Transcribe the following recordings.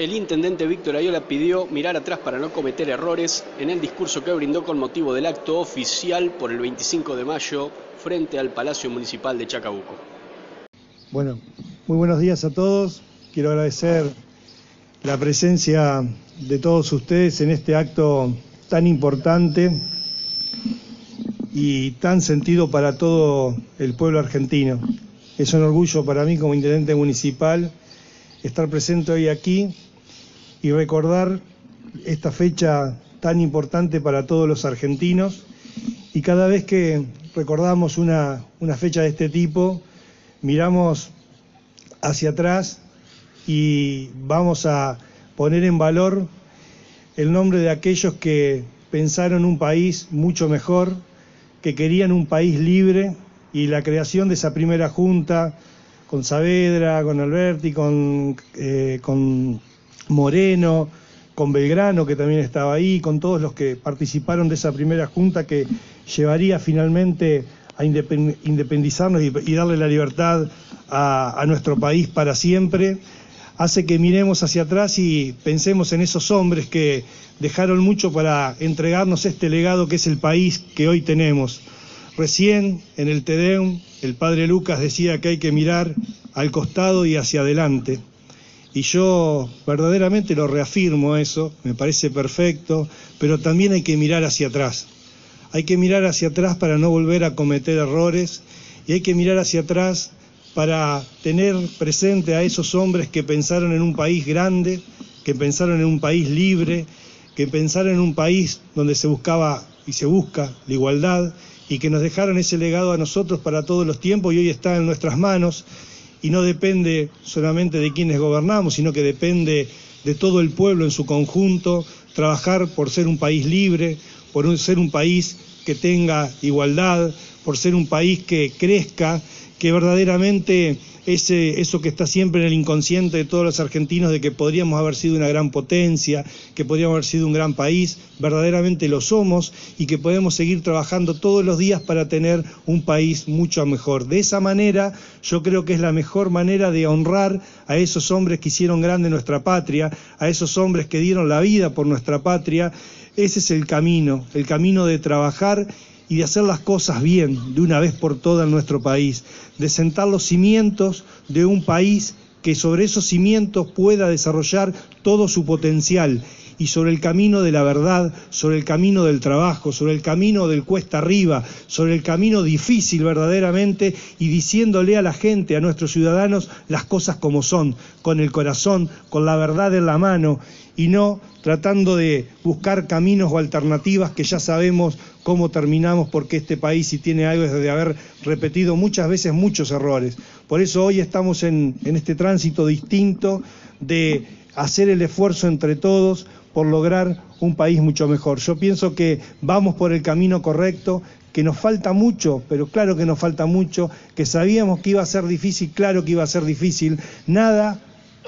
El intendente Víctor Ayola pidió mirar atrás para no cometer errores en el discurso que brindó con motivo del acto oficial por el 25 de mayo frente al Palacio Municipal de Chacabuco. Bueno, muy buenos días a todos. Quiero agradecer la presencia de todos ustedes en este acto tan importante y tan sentido para todo el pueblo argentino. Es un orgullo para mí como intendente municipal estar presente hoy aquí y recordar esta fecha tan importante para todos los argentinos. Y cada vez que recordamos una, una fecha de este tipo, miramos hacia atrás y vamos a poner en valor el nombre de aquellos que pensaron un país mucho mejor, que querían un país libre y la creación de esa primera junta con Saavedra, con Alberti, con, eh, con Moreno, con Belgrano, que también estaba ahí, con todos los que participaron de esa primera junta que llevaría finalmente a independizarnos y, darle la libertad a, nuestro país para siempre, hace que miremos hacia atrás y pensemos en esos hombres que dejaron mucho para entregarnos este legado que es el país que hoy tenemos. Recién en el Tedeum el padre Lucas decía que hay que mirar al costado y hacia adelante. Y yo verdaderamente lo reafirmo eso, me parece perfecto, pero también hay que mirar hacia atrás. Hay que mirar hacia atrás para no volver a cometer errores y hay que mirar hacia atrás para tener presente a esos hombres que pensaron en un país grande, que pensaron en un país libre, que pensaron en un país donde se buscaba y se busca la igualdad y que nos dejaron ese legado a nosotros para todos los tiempos y hoy está en nuestras manos y no depende solamente de quienes gobernamos, sino que depende de todo el pueblo en su conjunto, trabajar por ser un país libre, por ser un país que tenga igualdad, por ser un país que crezca, que verdaderamente ese, eso que está siempre en el inconsciente de todos los argentinos de que podríamos haber sido una gran potencia, que podríamos haber sido un gran país, verdaderamente lo somos y que podemos seguir trabajando todos los días para tener un país mucho mejor. De esa manera yo creo que es la mejor manera de honrar a esos hombres que hicieron grande nuestra patria, a esos hombres que dieron la vida por nuestra patria. Ese es el camino, el camino de trabajar y de hacer las cosas bien de una vez por todas en nuestro país, de sentar los cimientos de un país que sobre esos cimientos pueda desarrollar todo su potencial y sobre el camino de la verdad, sobre el camino del trabajo, sobre el camino del cuesta arriba, sobre el camino difícil verdaderamente y diciéndole a la gente, a nuestros ciudadanos, las cosas como son, con el corazón, con la verdad en la mano y no tratando de buscar caminos o alternativas que ya sabemos cómo terminamos porque este país si tiene algo es de haber repetido muchas veces muchos errores. Por eso hoy estamos en, en este tránsito distinto de hacer el esfuerzo entre todos por lograr un país mucho mejor. Yo pienso que vamos por el camino correcto, que nos falta mucho, pero claro que nos falta mucho, que sabíamos que iba a ser difícil, claro que iba a ser difícil. Nada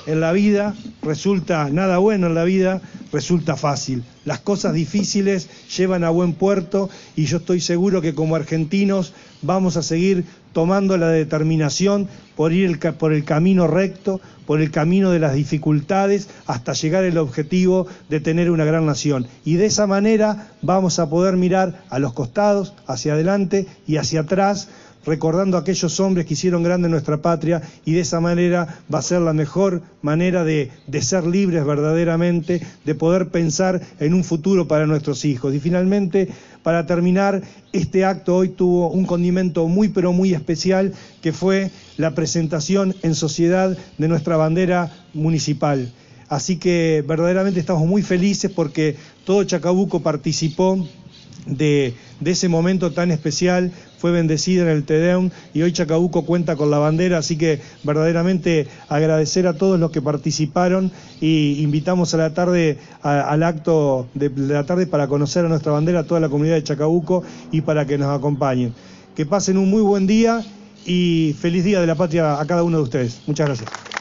en la vida resulta, nada bueno en la vida resulta fácil. Las cosas difíciles llevan a buen puerto y yo estoy seguro que como argentinos vamos a seguir tomando la determinación por ir por el camino recto, por el camino de las dificultades, hasta llegar al objetivo de tener una gran nación. Y de esa manera vamos a poder mirar a los costados, hacia adelante y hacia atrás recordando a aquellos hombres que hicieron grande nuestra patria y de esa manera va a ser la mejor manera de, de, ser libres verdaderamente, de poder pensar en un futuro para nuestros hijos. Y finalmente, para terminar, este acto hoy tuvo un condimento muy pero muy especial que fue la presentación en sociedad de nuestra bandera municipal. Así que verdaderamente estamos muy felices porque todo Chacabuco participó de, ese momento tan especial, fue bendecida en el Tedeum y hoy Chacabuco cuenta con la bandera, así que verdaderamente agradecer a todos los que participaron y invitamos a la tarde al acto de, la tarde para conocer a nuestra bandera, a toda la comunidad de Chacabuco y para que nos acompañen. Que pasen un muy buen día y feliz día de la patria a cada uno de ustedes. Muchas gracias.